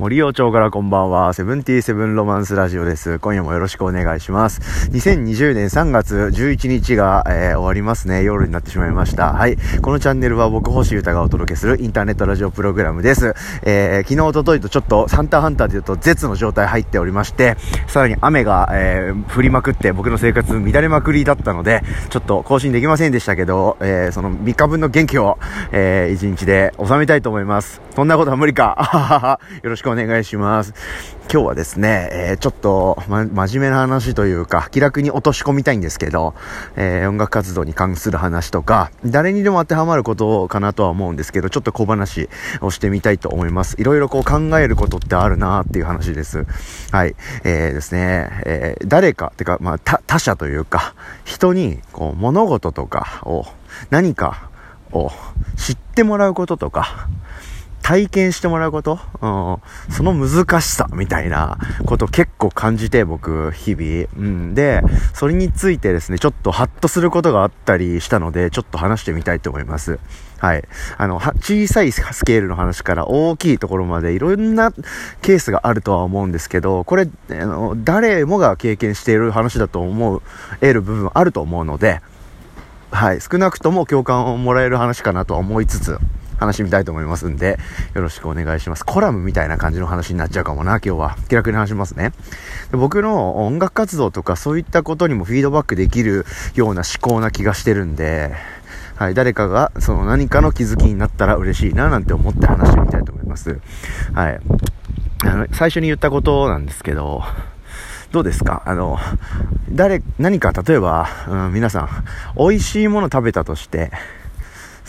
森尾町からこんばんは。セブンティーセブンロマンスラジオです。今夜もよろしくお願いします。2020年3月11日が、えー、終わりますね。夜になってしまいました。はい。このチャンネルは僕星歌がお届けするインターネットラジオプログラムです。えー、昨日、おとといとちょっとサンターハンターで言うと絶の状態入っておりまして、さらに雨が、えー、降りまくって僕の生活乱れまくりだったので、ちょっと更新できませんでしたけど、えー、その3日分の元気を、えー、1日で収めたいと思います。そんなことは無理か。よろしくお願いします。今日はですね、えー、ちょっと、ま、真面目な話というか、気楽に落とし込みたいんですけど、えー、音楽活動に関する話とか、誰にでも当てはまることかなとは思うんですけど、ちょっと小話をしてみたいと思います。いろいろこう考えることってあるなっていう話です。はい。えー、ですね、えー、誰か、てか、まあ、他者というか、人に、こう、物事とかを、何かを知ってもらうこととか、体験してもらうこと、うん、その難しさみたいなこと結構感じて僕、日々。うん。で、それについてですね、ちょっとハッとすることがあったりしたので、ちょっと話してみたいと思います。はい。あの、小さいスケールの話から大きいところまでいろんなケースがあるとは思うんですけど、これ、あの、誰もが経験している話だと思う、得る部分あると思うので、はい。少なくとも共感をもらえる話かなとは思いつつ、話してみたいと思いますんで、よろしくお願いします。コラムみたいな感じの話になっちゃうかもな、今日は。気楽に話しますね。で僕の音楽活動とかそういったことにもフィードバックできるような思考な気がしてるんで、はい、誰かがその何かの気づきになったら嬉しいななんて思って話してみたいと思います。はい。あの、最初に言ったことなんですけど、どうですか？あの、誰、何か例えば、うん、皆さん、美味しいもの食べたとして、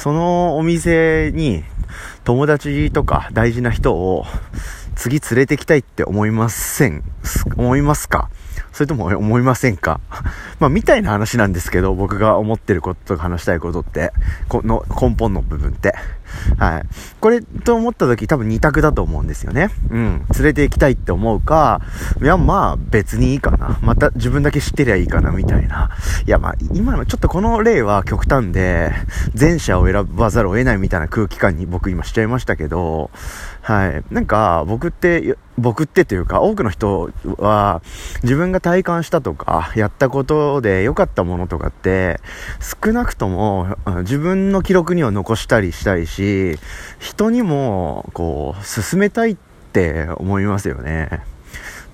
そのお店に友達とか大事な人を次連れてきたいって思いません思いますか？それとも思いませんか？まあ、みたいな話なんですけど、僕が思ってることとか話したいことって、この根本の部分って。はい。これと思った時多分二択だと思うんですよね。うん。連れて行きたいって思うか、いや、まあ別にいいかな。また自分だけ知ってりゃいいかな、みたいな。いや、まあ今のちょっとこの例は極端で、前者を選ばざるを得ないみたいな空気感に僕今しちゃいましたけど、はい。なんか僕って、僕ってというか多くの人は自分が体感したとかやったことで良かったものとかって少なくとも自分の記録には残したりしたいし人にもこう進めたいって思いますよね。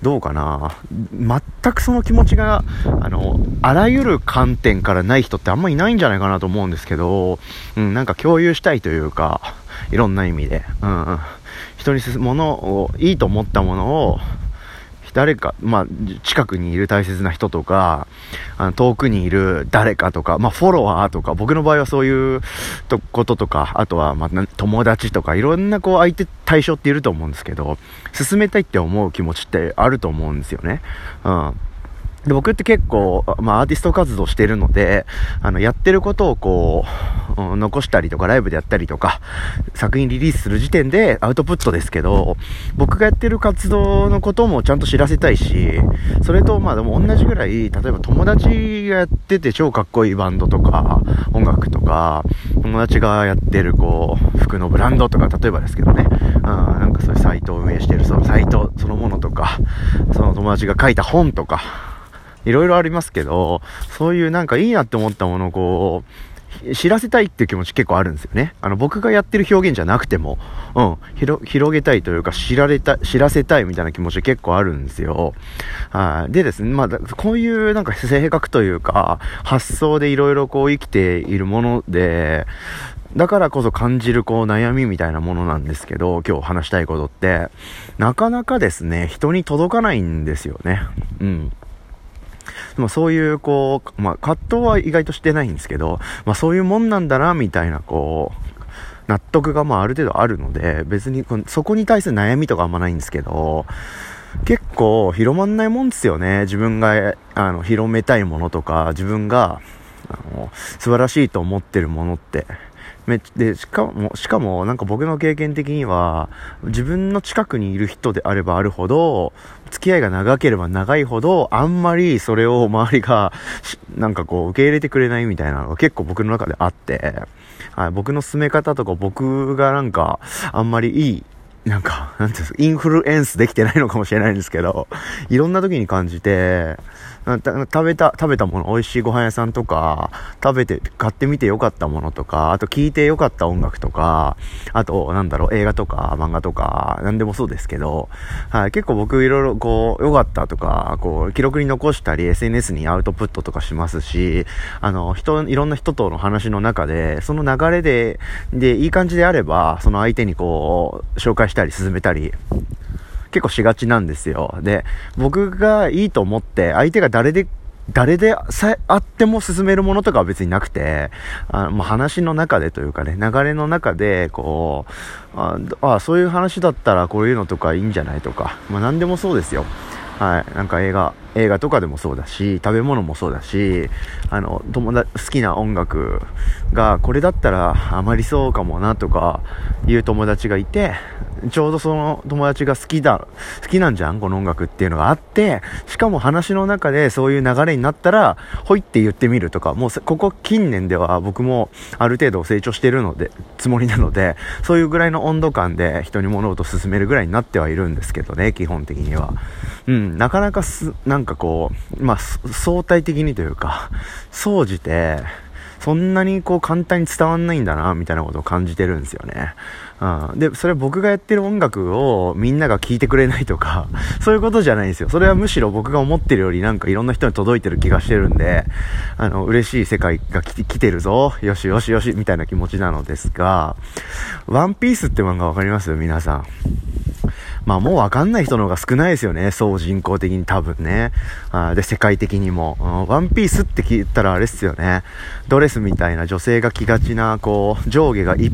どうかな全くその気持ちが、あの、あらゆる観点からない人ってあんまいないんじゃないかなと思うんですけど、うん、なんか共有したいというか、いろんな意味で。うん。人にものを、いいと思ったものを、誰か、まあ、近くにいる大切な人とか、あの遠くにいる誰かとか、まあ、フォロワーとか、僕の場合はそういうこととか、あとは、まあ、友達とか、いろんなこう相手、対象っていると思うんですけど、進めたいって思う気持ちってあると思うんですよね。うん。で、僕って結構、まあ、アーティスト活動してるので、あの、やってることをこう、うん、残したりとか、ライブでやったりとか、作品リリースする時点でアウトプットですけど、僕がやってる活動のこともちゃんと知らせたいし、それと、まあでも同じぐらい、例えば友達がやってて超かっこいいバンドとか、音楽とか、友達がやってるこう、服のブランドとか、例えばですけどね、うん、なんかそういうサイトを運営してるそのサイトそのものとか、その友達が書いた本とか、いろいろありますけど、そういうなんかいいなって思ったものをこう、知らせたいっていう気持ち結構あるんですよね。あの、僕がやってる表現じゃなくても、うん、広、広げたいというか、知られた、知らせたいみたいな気持ち結構あるんですよ。はい。でですね、まあ、こういうなんか性格というか、発想でいろいろこう生きているもので、だからこそ感じるこう悩みみたいなものなんですけど、今日話したいことって、なかなかですね、人に届かないんですよね。うん。まあそういうこう、まあ葛藤は意外としてないんですけど、まあそういうもんなんだな、みたいなこう、納得がまあある程度あるので、別にそこに対する悩みとかあんまないんですけど、結構広まんないもんですよね。自分が、あの、広めたいものとか、自分が、あの、素晴らしいと思ってるものって。めで、しかも、しかも、なんか僕の経験的には、自分の近くにいる人であればあるほど、付き合いが長ければ長いほど、あんまりそれを周りが、なんかこう、受け入れてくれないみたいなのが結構僕の中であって、はい、僕の進め方とか僕がなんか、あんまりいい、なんか、なんていうんですか、インフルエンスできてないのかもしれないんですけど、いろんな時に感じて、食べた、食べたもの、美味しいご飯屋さんとか、食べて、買ってみてよかったものとか、あと聞いてよかった音楽とか、あと、なんだろう、映画とか、漫画とか、なんでもそうですけど、はい、結構僕いろいろこう、よかったとか、こう、記録に残したり、SNS にアウトプットとかしますし、あの、人、いろんな人との話の中で、その流れで、で、いい感じであれば、その相手にこう、紹介したり、進めたり、結構しがちなんですよ。で、僕がいいと思って、相手が誰で誰でさえあっても進めるものとかは別になくて、あもう話の中でというかね、流れの中で、こう、ああ、そういう話だったらこういうのとかいいんじゃないとか、まあ何でもそうですよ。はい。なんか映画、映画とかでもそうだし、食べ物もそうだし、あの、友達、好きな音楽が、これだったらあまりそうかもなとか、いう友達がいて、ちょうどその友達が好きだ、好きなんじゃん？この音楽っていうのがあって、しかも話の中でそういう流れになったら、ほいって言ってみるとか、もうここ近年では僕もある程度成長してるので、つもりなので、そういうぐらいの温度感で人に物事を進めるぐらいになってはいるんですけどね、基本的には。うん、なかなかす、なんかこう、まあ、相対的にというか、総じて、そんなにこう簡単に伝わんないんだな、みたいなことを感じてるんですよね。うん。で、それは僕がやってる音楽をみんなが聴いてくれないとか、そういうことじゃないんですよ。それはむしろ僕が思ってるよりなんかいろんな人に届いてる気がしてるんで、あの、嬉しい世界が来てるぞ、よしよしよし、みたいな気持ちなのですが、ワンピースって漫画わかります？皆さん。まあもうわかんない人の方が少ないですよね。総人口的に多分ね。あで、世界的にも、うん。ワンピースって聞いたらあれっすよね。ドレスみたいな女性が着がちな、こう、上下が一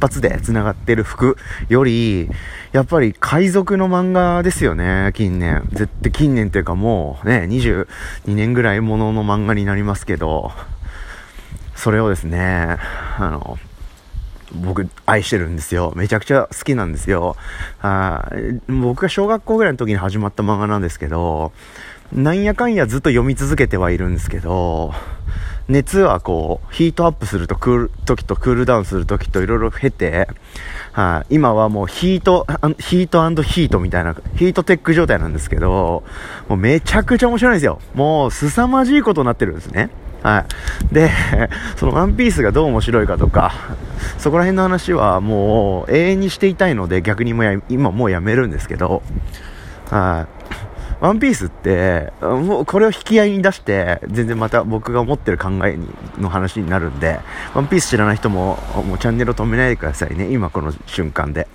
発で繋がってる服より、やっぱり海賊の漫画ですよね、近年。絶対近年っていうかもうね、22年ぐらいものの漫画になりますけど、それをですね、あの、僕愛してるんですよ。めちゃくちゃ好きなんですよ。あ僕が小学校ぐらいの時に始まった漫画なんですけど、なんやかんやずっと読み続けてはいるんですけど、熱はこう、ヒートアップするとクール、時とクールダウンする時といろいろ経て、はい、今はもうヒート、ヒートヒートみたいな、ヒートテック状態なんですけど、もうめちゃくちゃ面白いんですよ。もう凄まじいことになってるんですね。はい。で、そのワンピースがどう面白いかとか、そこら辺の話はもう永遠にしていたいので逆にもや今もうやめるんですけど、はい。ワンピースって、もうこれを引き合いに出して、全然また僕が思ってる考えにの話になるんで、ワンピース知らない人も、もうチャンネルを止めないでくださいね、今この瞬間で。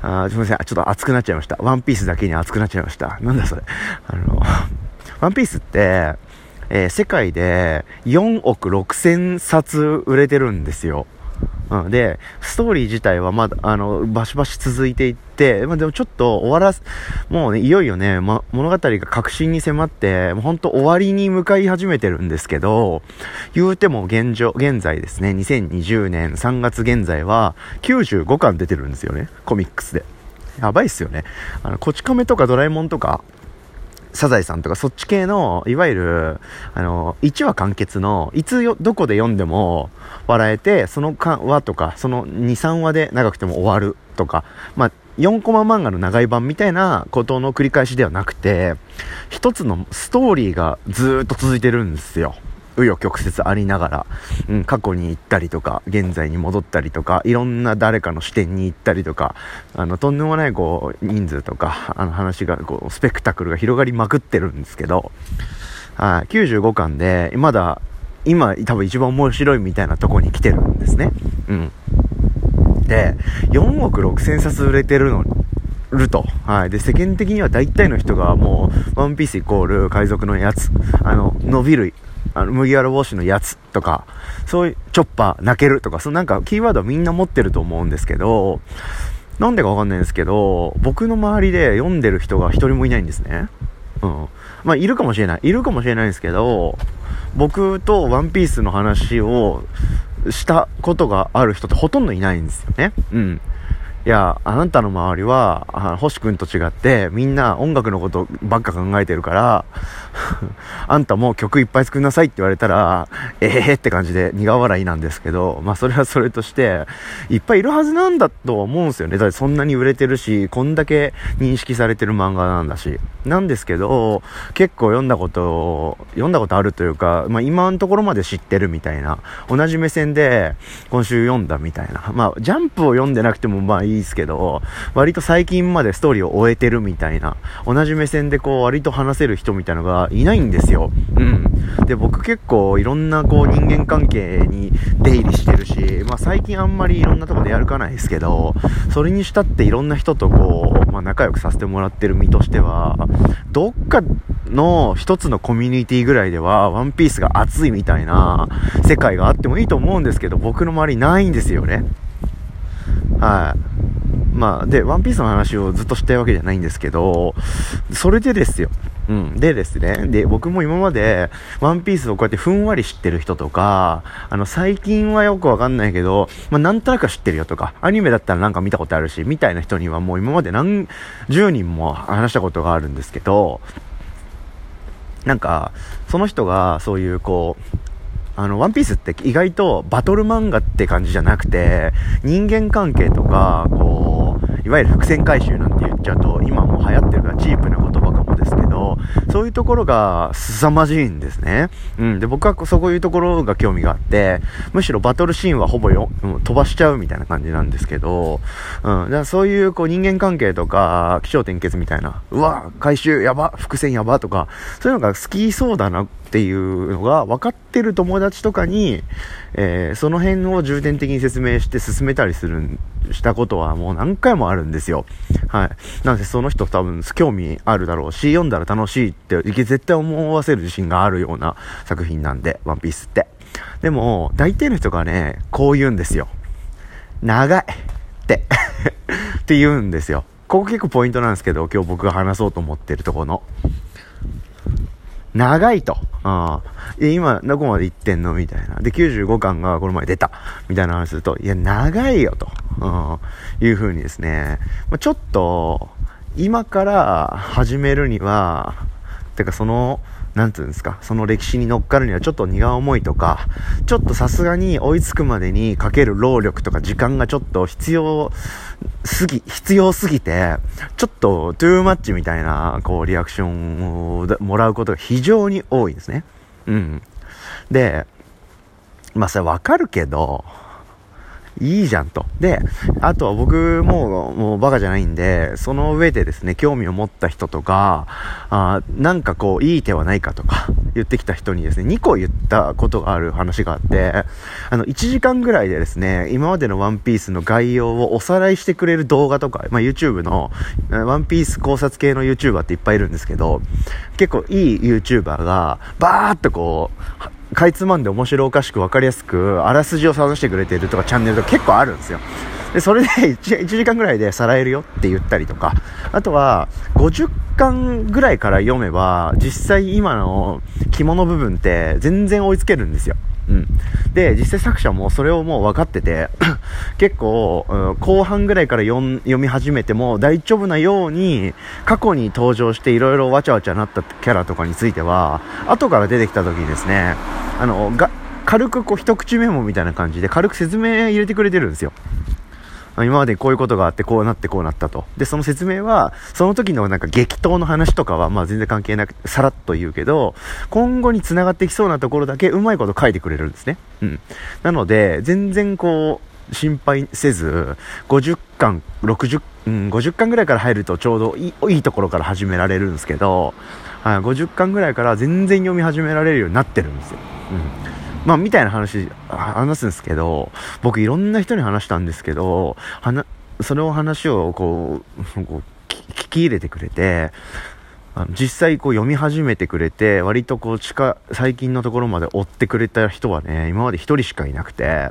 あすみません、ちょっと熱くなっちゃいました。ワンピースだけに熱くなっちゃいました。なんだそれ。あの、ワンピースって、えー、世界で4億6千冊売れてるんですよ。うん、で、ストーリー自体はまだ、あの、バシバシ続いていって、まあ、でもちょっと終わらす、もうね、いよいよね、ま、物語が確信に迫って、もうほんと終わりに向かい始めてるんですけど、言うても現状、現在ですね、2020年3月現在は95巻出てるんですよね、コミックスで。やばいっすよね。あの、こち亀とかドラえもんとか、サザエさんとかそっち系の、いわゆる、あの、1話完結の、いつよ、どこで読んでも笑えて、その話とか、その2、3話で長くても終わるとか、まあ、4コマ漫画の長い版みたいなことの繰り返しではなくて、一つのストーリーがずっと続いてるんですよ。紆余曲折ありながら、うん、過去に行ったりとか、現在に戻ったりとか、いろんな誰かの視点に行ったりとか、あの、とんでもないこう、人数とか、あの話が、こう、スペクタクルが広がりまくってるんですけど、はい、95巻で、まだ、今、多分一番面白いみたいなとこに来てるんですね。うん。で、4億6千冊売れてるのると。はい。で、世間的には大体の人がもう、ワンピースイコール海賊のやつ、あの、伸びるあの、麦わら帽子のやつとか、そういう、チョッパー、泣けるとか、そのなんか、キーワードはみんな持ってると思うんですけど、なんでかわかんないんですけど、僕の周りで読んでる人が一人もいないんですね。うん。まあ、いるかもしれない。いるかもしれないんですけど、僕とワンピースの話をしたことがある人ってほとんどいないんですよね。うん。いや、あなたの周りは、あ星くんと違って、みんな音楽のことばっか考えてるから、あんたも曲いっぱい作りなさいって言われたら、ええー、って感じで苦笑いなんですけど、まあそれはそれとして、いっぱいいるはずなんだと思うんですよね。だってそんなに売れてるし、こんだけ認識されてる漫画なんだし。なんですけど、結構読んだこと、読んだことあるというか、まあ今のところまで知ってるみたいな、同じ目線で今週読んだみたいな。まあジャンプを読んでなくてもまあいいいですけど、割と最近までストーリーを終えてるみたいな、同じ目線でこう割と話せる人みたいのがいないんですよ。うん。で、僕結構いろんなこう人間関係に出入りしてるし、まあ最近あんまりいろんなとこでやるかないですけど、それにしたっていろんな人とこう、まあ仲良くさせてもらってる身としては、どっかの一つのコミュニティぐらいでは、ワンピースが熱いみたいな世界があってもいいと思うんですけど、僕の周りないんですよね。はい。まあ、で、ワンピースの話をずっとしたいわけじゃないんですけど、それでですよ。うん。でですね。で、僕も今まで、ワンピースをこうやってふんわり知ってる人とか、あの、最近はよくわかんないけど、まあ、なんとなく知ってるよとか、アニメだったらなんか見たことあるし、みたいな人にはもう今まで何十人も話したことがあるんですけど、なんか、その人がそういうこう、あの、ワンピースって意外とバトル漫画って感じじゃなくて、人間関係とか、こう、わゆる伏線回収なんて言っちゃうと、今も流行ってるからチープな言葉かもですけど、そういうところが凄まじいんですね。うん。で、僕はそういうところが興味があって、むしろバトルシーンはほぼよ、飛ばしちゃうみたいな感じなんですけど、うん。だからそういうこう人間関係とか、気象転結みたいな、うわ、回収やば、伏線やばとか、そういうのが好きそうだなっていうのが分かってる友達とかに、えー、その辺を重点的に説明して進めたりする、したことはもう何回もあるんですよ。はい。なのでその人多分興味あるだろうし、読んだら楽しいって絶対思わせる自信があるような作品なんで、ワンピースって。でも、大抵の人がね、こう言うんですよ。長いって って言うんですよ。ここ結構ポイントなんですけど、今日僕が話そうと思ってるところの。長いと。あ今、どこまで行ってんの？みたいな。で、95巻がこの前出た。みたいな話すると、いや、長いよと。いうふ、うにですね。まあ、ちょっと、今から始めるには、てかその、なんつうんですか、その歴史に乗っかるにはちょっと荷が重いとか、ちょっとさすがに追いつくまでにかける労力とか時間がちょっと必要すぎ、必要すぎて、ちょっとトゥーマッチみたいな、こう、リアクションをもらうことが非常に多いんですね。うん。で、まあそれわかるけど、いいじゃんと。で、あとは僕ももうバカじゃないんで、その上でですね、興味を持った人とか、あなんかこう、いい手はないかとか言ってきた人にですね、2個言ったことがある話があって、あの、1時間ぐらいでですね、今までのワンピースの概要をおさらいしてくれる動画とか、まあ、YouTube の、ワンピース考察系の YouTuber っていっぱいいるんですけど、結構いい YouTuber が、バーっとこう、かいつまんで面白おかしく分かりやすく、あらすじを探してくれてるとかチャンネルとか結構あるんですよ。で、それで 1, 1時間ぐらいでさらえるよって言ったりとか、あとは、50巻ぐらいから読めば、実際今の肝の部分って全然追いつけるんですよ。うん。で、実際作者もそれをもう分かってて 結構、うん、後半ぐらいから読み始めても大丈夫なように、過去に登場していろいろわちゃわちゃなったキャラとかについては、後から出てきた時にですね、あの、が、軽くこう一口メモみたいな感じで軽く説明入れてくれてるんですよ。今までこういうことがあってこうなってこうなったと。で、その説明は、その時のなんか激闘の話とかは、まあ全然関係なく、さらっと言うけど、今後に繋がってきそうなところだけうまいこと書いてくれるんですね。うん。なので、全然こう、心配せず、50巻、60、うん、50巻ぐらいから入るとちょうどいいいいところから始められるんですけど、はい、50巻ぐらいから全然読み始められるようになってるんですよ。うん。まあ、みたいな話、話すんですけど、僕いろんな人に話したんですけど、はな、それを話をこう、こう聞き入れてくれて、実際こう読み始めてくれて、割とこう近、最近のところまで追ってくれた人はね、今まで一人しかいなくて、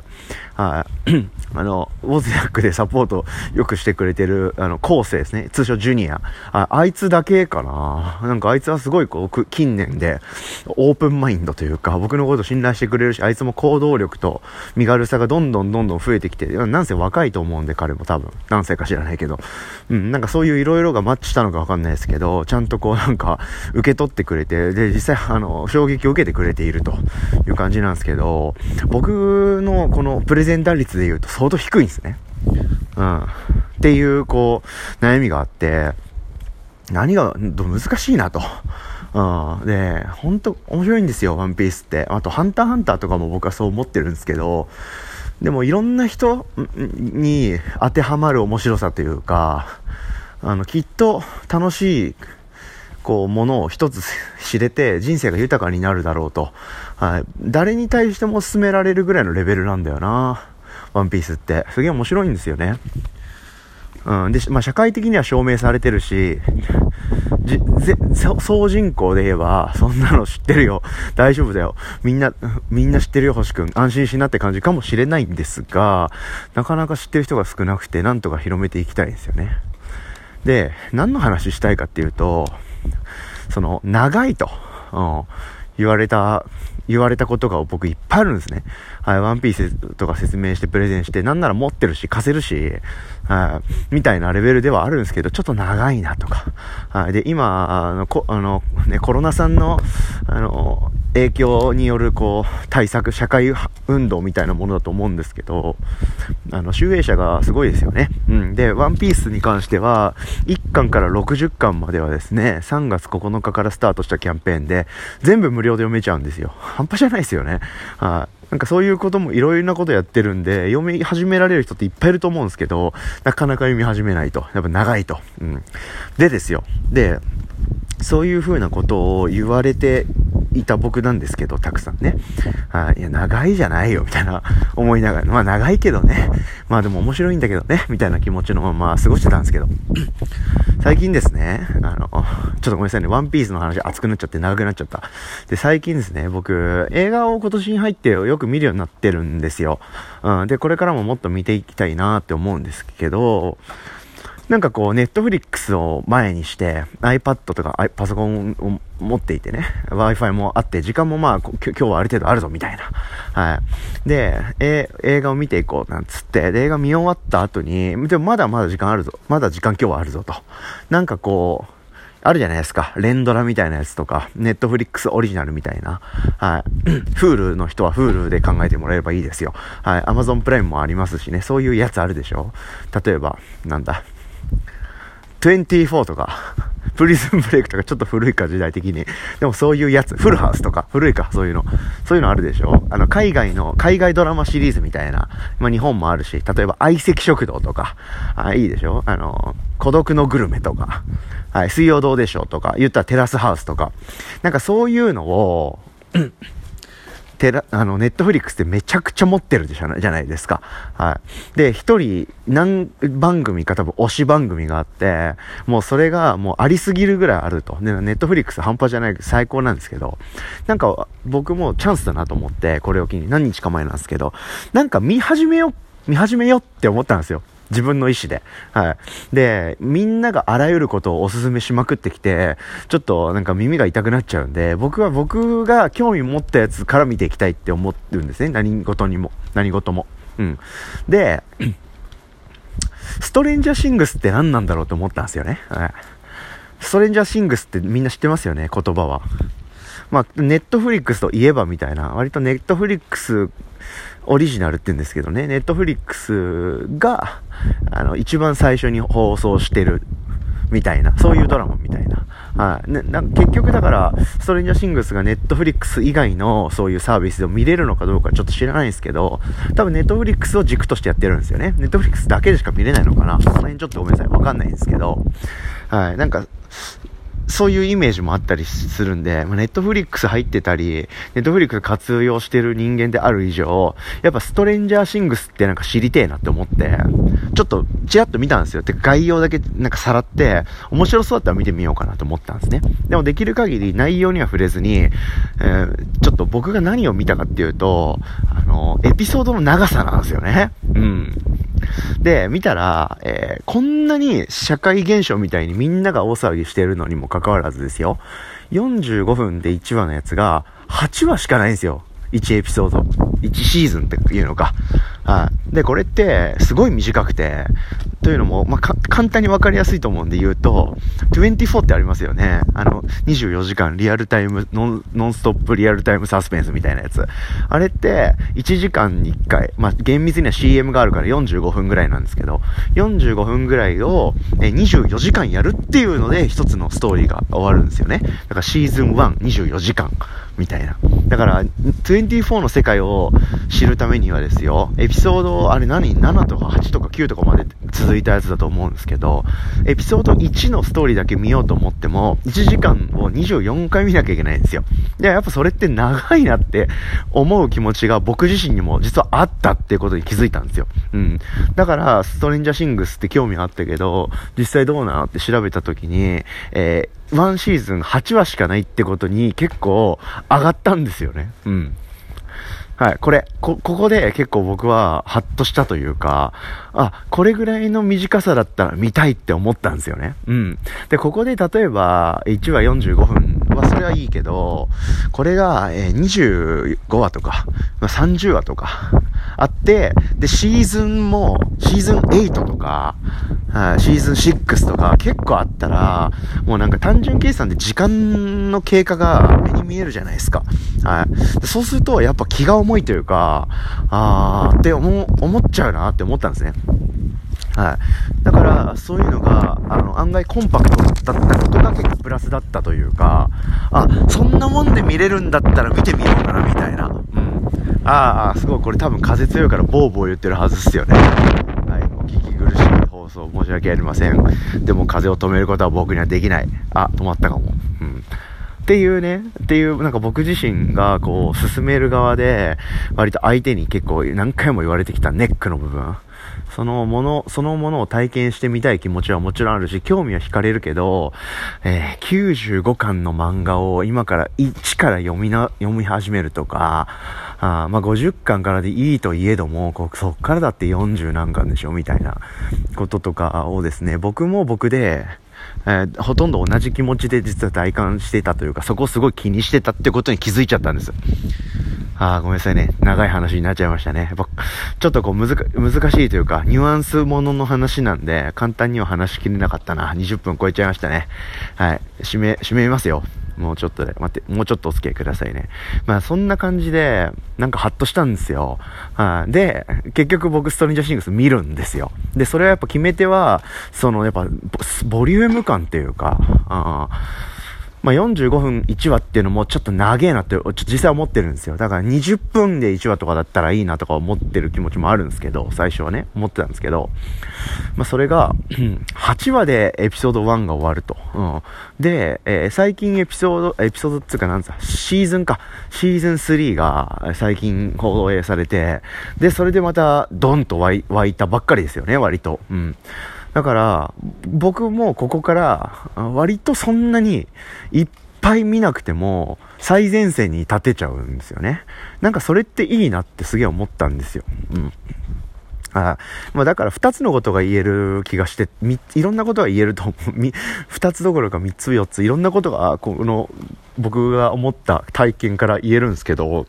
はい、あの、ウォズヤックでサポートよくしてくれてる、あの、コーセですね、通称ジュニア。ああいつだけかななんかあいつはすごいこう、近年で、オープンマインドというか、僕のこと信頼してくれるし、あいつも行動力と身軽さがどんどんどんどん増えてきて、なんせ若いと思うんで、彼も多分。何歳か知らないけど。うん、なんかそういう色々がマッチしたのかわかんないですけど、ちゃんとこうなんか、受け取ってくれて、で、実際、あの、衝撃を受けてくれているという感じなんですけど、僕のこのプレゼン打率で言うと相当低いんですね。うん。っていう、こう、悩みがあって、何が、難しいなと。うん。で、ほんと面白いんですよ、ワンピースって。あと、ハンターハンターとかも僕はそう思ってるんですけど、でもいろんな人に当てはまる面白さというか、あの、きっと楽しい、こう、ものを一つ知れて人生が豊かになるだろうと、はい。誰に対しても勧められるぐらいのレベルなんだよな。ワンピースって。すげえ面白いんですよね。うん。で、まあ、社会的には証明されてるし、じ、ぜ、総人口で言えば、そんなの知ってるよ。大丈夫だよ。みんな、みんな知ってるよ、星くん。安心しなって感じかもしれないんですが、なかなか知ってる人が少なくて、なんとか広めていきたいんですよね。で、何の話したいかっていうと、その、長いと、うん、言われた言われたことが僕いっぱいあるんですね。はい、ワンピースとか説明してプレゼンして、なんなら持ってるし、貸せるし、はい、みたいなレベルではあるんですけど、ちょっと長いなとか。はい、で、今、あの、こあのね、コロナさんの、あの、影響による、こう、対策、社会運動みたいなものだと思うんですけど、あの、集英社がすごいですよね。うん。で、ワンピースに関しては、1巻から60巻まではですね、3月9日からスタートしたキャンペーンで、全部無料で読めちゃうんですよ。半端じゃないですよね。はい、なんかそういうこともいろいろなことやってるんで、読み始められる人っていっぱいいると思うんですけど、なかなか読み始めないと。やっぱ長いと。うん。でですよ。で、そういう風なことを言われていた僕なんですけど、たくさんね。はい、いや、長いじゃないよ、みたいな思いながら、まあ長いけどね。まあでも面白いんだけどね、みたいな気持ちのまま過ごしてたんですけど。最近ですね、あの、ちょっとごめんなさいね、ワンピースの話熱くなっちゃって長くなっちゃった。で、最近ですね、僕、映画を今年に入ってよく見るようになってるんですよ。うん、で、これからももっと見ていきたいなって思うんですけど、なんかこう、ネットフリックスを前にして、iPad とかパソコンを持っていてね、Wi-Fi もあって、時間もまあ、今日はある程度あるぞ、みたいな。はい。で、え映画を見ていこう、なんつって、で、映画見終わった後に、でもまだまだ時間あるぞ。まだ時間今日はあるぞ、と。なんかこう、あるじゃないですか。連ドラみたいなやつとか、ネットフリックスオリジナルみたいな。はい。フールの人はフールで考えてもらえればいいですよ。はい。アマゾンプライムもありますしね。そういうやつあるでしょ例えば、なんだ。24とか、プリズンブレイクとかちょっと古いか時代的に。でもそういうやつ、フルハウスとか、古いか、そういうの。そういうのあるでしょあの、海外の、海外ドラマシリーズみたいな。まあ、日本もあるし、例えば、相席食堂とか、あ、いいでしょあの、孤独のグルメとか、はい、水曜どうでしょうとか、言ったらテラスハウスとか。なんかそういうのを、テラ、あの、ネットフリックスってめちゃくちゃ持ってるじゃないですか。はい。で、一人何番組か多分推し番組があって、もうそれがもうありすぎるぐらいあると。で、ネットフリックス半端じゃない最高なんですけど、なんか僕もチャンスだなと思って、これを機に何日か前なんですけど、なんか見始めよ、見始めよって思ったんですよ。自分の意思で。はい。で、みんながあらゆることをお勧めしまくってきて、ちょっとなんか耳が痛くなっちゃうんで、僕は僕が興味持ったやつから見ていきたいって思ってるんですね。何事にも。何事も。うん。で、ストレンジャーシングスって何なんだろうと思ったんですよね。はい。ストレンジャーシングスってみんな知ってますよね、言葉は。まあ、ネットフリックスといえばみたいな、割とネットフリックスオリジナルって言うんですけどね、ネットフリックスが、あの、一番最初に放送してる、みたいな、そういうドラマみたいな。はい、ね、な結局だから、ストレンジャーシングスがネットフリックス以外のそういうサービスで見れるのかどうかちょっと知らないんですけど、多分ネットフリックスを軸としてやってるんですよね。ネットフリックスだけでしか見れないのかなその辺ちょっとごめんなさい。わかんないんですけど、はい、なんか、そういうイメージもあったりするんでま、ネットフリックス入ってたり、ネットフリックス活用してる人間である以上、やっぱストレンジャーシングスってなんか知りてえなって思って、ちょっとチラッと見たんですよ。で、概要だけなんかさらって、面白そうだったら見てみようかなと思ったんですね。でもできる限り内容には触れずに、えー、ちょっと僕が何を見たかっていうと、あの、エピソードの長さなんですよね。うん。で、見たら、えー、こんなに社会現象みたいにみんなが大騒ぎしてるのにもかかわらずですよ。45分で1話のやつが8話しかないんですよ。1エピソード。1シーズンっていうのか。はい。で、これって、すごい短くて、というのも、まあ、簡単にわかりやすいと思うんで言うと、24ってありますよね。あの、24時間リアルタイム、ノン、ノンストップリアルタイムサスペンスみたいなやつ。あれって、1時間に1回、まあ、厳密には CM があるから45分ぐらいなんですけど、45分ぐらいを、え、24時間やるっていうので、一つのストーリーが終わるんですよね。だからシーズン1、24時間。みたいな。だから、24の世界を知るためにはですよ、エピソード、あれ何 ?7 とか8とか9とかまで続いたやつだと思うんですけど、エピソード1のストーリーだけ見ようと思っても、1時間を24回見なきゃいけないんですよ。で、やっぱそれって長いなって思う気持ちが僕自身にも実はあったっていうことに気づいたんですよ。うん。だから、ストレンジャーシングスって興味あったけど、実際どうなのって調べた時に、えー1シーズン8話しかないってことに結構上がったんですよね。うん。はい、これ、こ、ここで結構僕はハッとしたというか、あ、これぐらいの短さだったら見たいって思ったんですよね。うん。で、ここで例えば、1話45分はそれはいいけど、これが、え、25話とか、ま、30話とか、あって、で、シーズンも、シーズン8とか、はい、シーズン6とか結構あったら、もうなんか単純計算で時間の経過が目に見えるじゃないですか。はい。そうすると、やっぱ気が重いというか、あーって思、思っちゃうなって思ったんですね。はい。だから、そういうのが、あの、案外コンパクトだったことが結構プラスだったというか、あ、そんなもんで見れるんだったら見てみようかな、みたいな。うん。ああ、すごい、これ多分風強いからボーボー言ってるはずっすよね。はい。お聞き苦しい放送申し訳ありません。でも風を止めることは僕にはできない。あ、止まったかも。うん。っていうね、っていう、なんか僕自身がこう、進める側で、割と相手に結構何回も言われてきたネックの部分。そのもの、そのものを体験してみたい気持ちはもちろんあるし、興味は惹かれるけど、えー、95巻の漫画を今から1から読みな、読み始めるとか、あまあ、50巻からでいいといえども、こそっからだって40何巻でしょみたいなこととかをですね、僕も僕で、えー、ほとんど同じ気持ちで実は体感してたというか、そこをすごい気にしてたってことに気づいちゃったんです。ああ、ごめんなさいね。長い話になっちゃいましたね。やっぱちょっとこうむずか難しいというか、ニュアンスものの話なんで、簡単には話しきれなかったな。20分超えちゃいましたね。はい。締め、締めますよ。もうちょっとで、待って、もうちょっとお付き合いくださいね。まあそんな感じで、なんかハッとしたんですよ。はで、結局僕ストリンジャーシングス見るんですよ。で、それはやっぱ決め手は、そのやっぱボリューム感っていうか、あまあ、45分1話っていうのもちょっと長えなって、ちょっと実際思ってるんですよ。だから20分で1話とかだったらいいなとか思ってる気持ちもあるんですけど、最初はね、思ってたんですけど、まあ、それが、8話でエピソード1が終わると。うん、で、えー、最近エピソード、エピソードっていうかなんさ、シーズンか、シーズン3が最近放映されて、で、それでまたドンと湧いたばっかりですよね、割と。うん。だから、僕もここから割とそんなにいっぱい見なくても最前線に立てちゃうんですよね。なんかそれっていいなってすげえ思ったんですよ。うん。あまあ、だから2つのことが言える気がして、いろんなことが言えると思う。2つどころか3つ4つ、いろんなことが、この、僕が思った体験から言えるんですけど、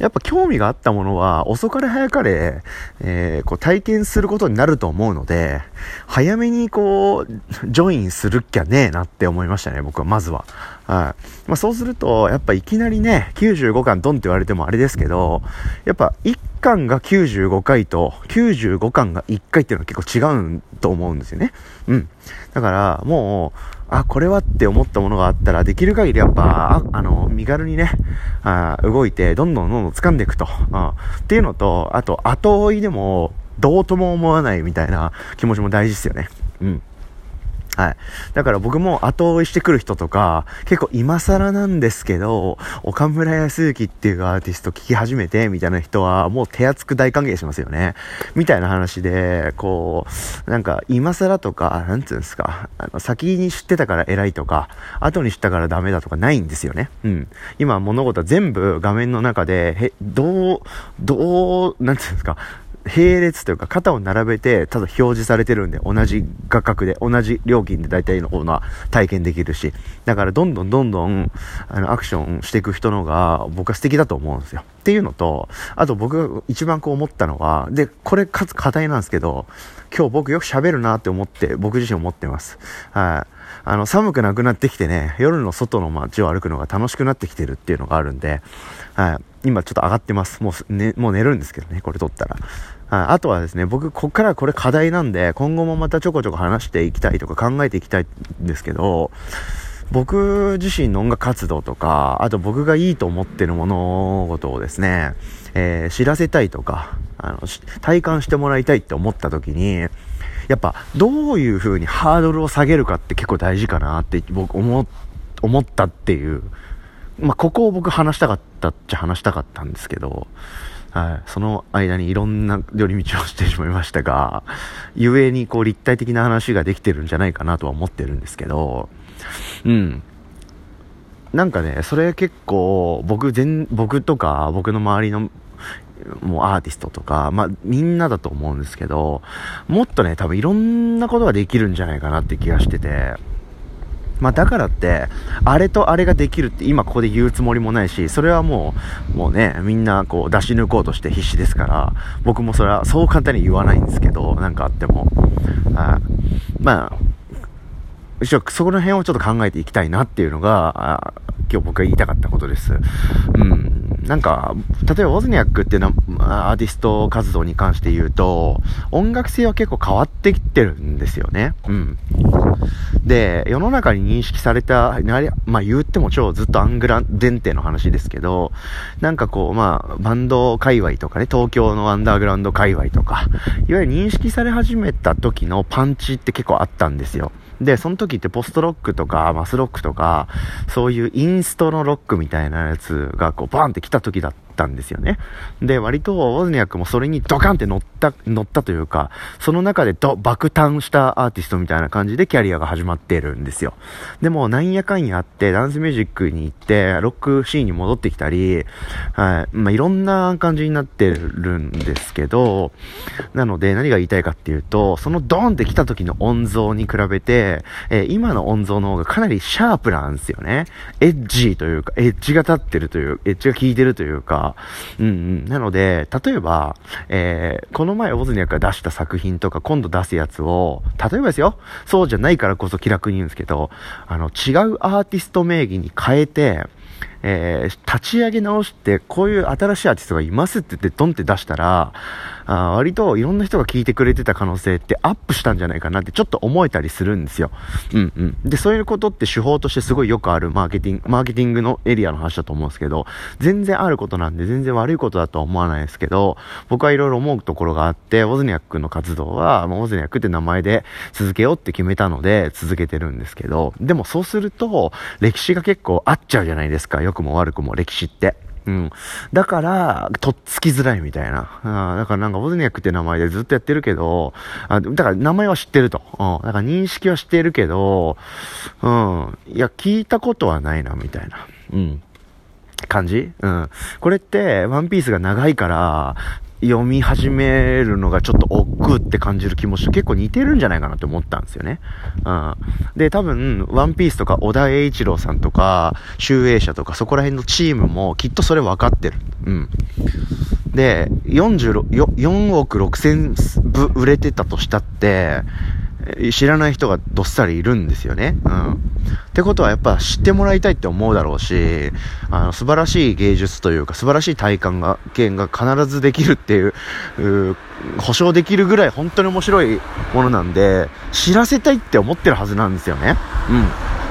やっぱ興味があったものは遅かれ早かれ、えー、こう体験することになると思うので、早めにこう、ジョインするっきゃねえなって思いましたね、僕は、まずは。はい。まあそうすると、やっぱいきなりね、95巻ドンって言われてもあれですけど、やっぱ1巻が95回と95巻が1回っていうのは結構違うと思うんですよね。うん。だから、もう、あ、これはって思ったものがあったら、できる限りやっぱ、あの、身軽にね、あ動いて、どんどんどんどん掴んでいくと。っていうのと、あと、後追いでも、どうとも思わないみたいな気持ちも大事ですよね。うん。はい。だから僕も後追いしてくる人とか、結構今更なんですけど、岡村康之っていうアーティスト聴き始めて、みたいな人はもう手厚く大歓迎しますよね。みたいな話で、こう、なんか今更とか、なんつうんですか、あの、先に知ってたから偉いとか、後に知ったからダメだとかないんですよね。うん。今物事は全部画面の中で、へ、どう、どう、なんつうんですか、並列というか肩を並べてただ表示されてるんで同じ価格で同じ料金で大体のものは体験できるしだからどんどんどんどんあのアクションしていく人のが僕は素敵だと思うんですよ。っていうのとあと僕が一番こう思ったのはでこれかつ課題なんですけど今日僕よく喋るなって思って僕自身思ってます。はい。あの、寒くなくなってきてね、夜の外の街を歩くのが楽しくなってきてるっていうのがあるんで、はい。今ちょっと上がってます。もう、ね、もう寝るんですけどね、これ撮ったら。はい。あとはですね、僕、こっからこれ課題なんで、今後もまたちょこちょこ話していきたいとか考えていきたいんですけど、僕自身の音楽活動とか、あと僕がいいと思ってる物事をですね、えー、知らせたいとか、あの、体感してもらいたいって思った時に、やっぱどういう風にハードルを下げるかって結構大事かなって僕思思ったっていう、まあ、ここを僕話したかったっちゃ話したかったんですけど、はい、その間にいろんな寄り道をしてしまいましたが、ゆえにこう立体的な話ができてるんじゃないかなとは思ってるんですけど、うん。なんかね、それ結構僕全、僕とか僕の周りのもうアーティストとか、まあみんなだと思うんですけど、もっとね、多分いろんなことができるんじゃないかなって気がしてて、まあだからって、あれとあれができるって今ここで言うつもりもないし、それはもう、もうね、みんなこう出し抜こうとして必死ですから、僕もそれはそう簡単に言わないんですけど、なんかあっても。あまあ、そこら辺をちょっと考えていきたいなっていうのが、今日僕が言いたかったことです。うん。なんか、例えばウォズニャックっていうのは、アーティスト活動に関して言うと、音楽性は結構変わってきてるんですよね。うん。で、世の中に認識された、まあ言っても超ずっとアングラ前提の話ですけど、なんかこう、まあ、バンド界隈とかね、東京のアンダーグラウンド界隈とか、いわゆる認識され始めた時のパンチって結構あったんですよ。で、その時ってポストロックとかマスロックとか、そういうインストのロックみたいなやつがこうバーンって来た時だったんですよね。で、割とウォズニャックもそれにドカンって乗った、乗ったというか、その中でド、爆誕したアーティストみたいな感じでキャリアが始まってるんですよ。でも、なんやかんやあって、ダンスミュージックに行って、ロックシーンに戻ってきたり、はい、まあ、いろんな感じになってるんですけど、なので、何が言いたいかっていうと、そのドーンって来た時の音像に比べて、えー、今の音像の方がかなりシャープなんですよね。エッジーというか、エッジが立ってるという、エッジが効いてるというか、うんうん。なので、例えば、えー、この前オズニャクが出した作品とか今度出すやつを、例えばですよ、そうじゃないからこそ気楽に言うんですけど、あの、違うアーティスト名義に変えて、えー、立ち上げ直して、こういう新しいアーティストがいますって言って、ドンって出したら、あ割といろんな人が聞いてくれてた可能性ってアップしたんじゃないかなってちょっと思えたりするんですよ。うんうん。で、そういうことって手法としてすごいよくあるマーケティング、マーケティングのエリアの話だと思うんですけど、全然あることなんで全然悪いことだとは思わないですけど、僕はいろいろ思うところがあって、ウォズニャックの活動は、ウォズニャックって名前で続けようって決めたので続けてるんですけど、でもそうすると、歴史が結構合っちゃうじゃないですか。良くも悪くも歴史って。うん。だから、とっつきづらいみたいな。あだからなんか、ボズニャックって名前でずっとやってるけど、あだから名前は知ってると。うん。だから認識はしてるけど、うん。いや、聞いたことはないな、みたいな。うん。感じ？うん。これって、ワンピースが長いから、読み始めるのがちょっと億劫って感じる気持ちと結構似てるんじゃないかなって思ったんですよね。うん。で、多分、ワンピースとか小田栄一郎さんとか、集英社とかそこら辺のチームもきっとそれ分かってる。うん。で、46、4億6千部売れてたとしたって、知らない人がどっさりいるんですよね。うん。ってことはやっぱ知ってもらいたいって思うだろうし、あの、素晴らしい芸術というか素晴らしい体感が、験が必ずできるっていう、う保証できるぐらい本当に面白いものなんで、知らせたいって思ってるはずなんですよね。うん。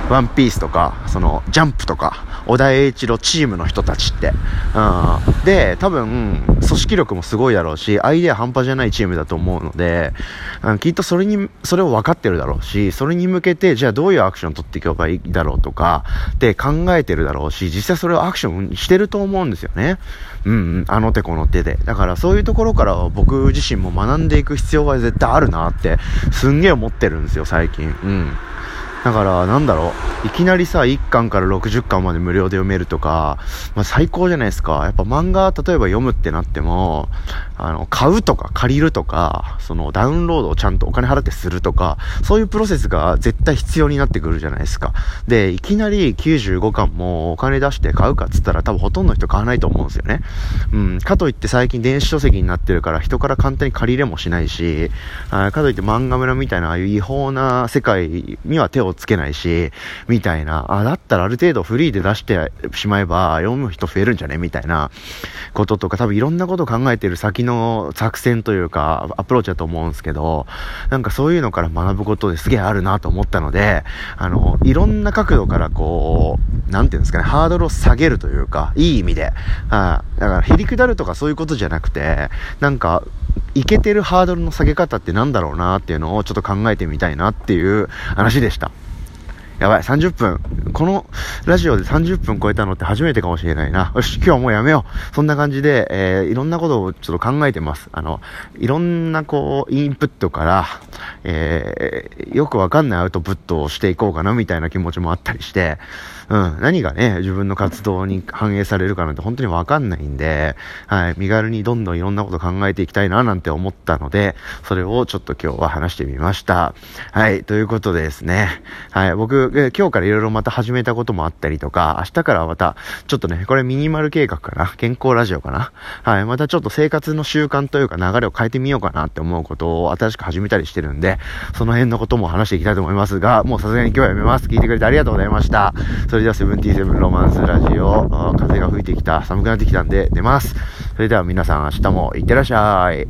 ワンピースとか、その、ジャンプとか、小田栄一郎チームの人たちって。うん。で、多分、組織力もすごいだろうし、アイデア半端じゃないチームだと思うので、うん、きっとそれに、それを分かってるだろうし、それに向けて、じゃあどういうアクションを取っていけばいいだろうとか、で考えてるだろうし、実際それをアクションしてると思うんですよね。うん、あの手この手で。だからそういうところから僕自身も学んでいく必要は絶対あるなって、すんげえ思ってるんですよ、最近。うん。だから、なんだろう。いきなりさ、1巻から60巻まで無料で読めるとか、まあ、最高じゃないですか。やっぱ漫画、例えば読むってなっても、あの、買うとか借りるとか、その、ダウンロードをちゃんとお金払ってするとか、そういうプロセスが絶対必要になってくるじゃないですか。で、いきなり95巻もお金出して買うかっつったら多分ほとんどの人買わないと思うんですよね。うん。かといって最近電子書籍になってるから人から簡単に借り入れもしないし、あかといって漫画村みたいなああいう違法な世界には手ををつけないし、みたいな、あ、だったらある程度フリーで出してしまえば読む人増えるんじゃね？みたいなこととか、多分いろんなことを考えてる先のの作戦というか、アプローチだと思うんですけど、なんかそういうのから学ぶことですげえあるなと思ったので、あの、いろんな角度からこう、なんていうんですかね、ハードルを下げるというか、いい意味で。あだから、へりくだるとかそういうことじゃなくて、なんか、いけてるハードルの下げ方ってなんだろうなっていうのをちょっと考えてみたいなっていう話でした。やばい、30分。このラジオで30分超えたのって初めてかもしれないな。よし、今日はもうやめよう。そんな感じで、えー、いろんなことをちょっと考えてます。あの、いろんなこう、インプットから、えー、よくわかんないアウトプットをしていこうかなみたいな気持ちもあったりして、うん、何がね、自分の活動に反映されるかなんて本当にわかんないんで、はい、身軽にどんどんいろんなこと考えていきたいななんて思ったので、それをちょっと今日は話してみました。はい、ということでですね、はい、僕、今日からいろいろまた始めたこともあったりとか、明日からまた、ちょっとね、これミニマル計画かな？健康ラジオかな？はい、またちょっと生活の習慣というか流れを変えてみようかなって思うことを新しく始めたりしてるんで、その辺のことも話していきたいと思いますが、もうさすがに今日はやめます。聞いてくれてありがとうございました。それれではセブンティーセブンロマンスラジオ、風が吹いてきた、寒くなってきたんで寝ます。それでは皆さん明日もいってらっしゃい。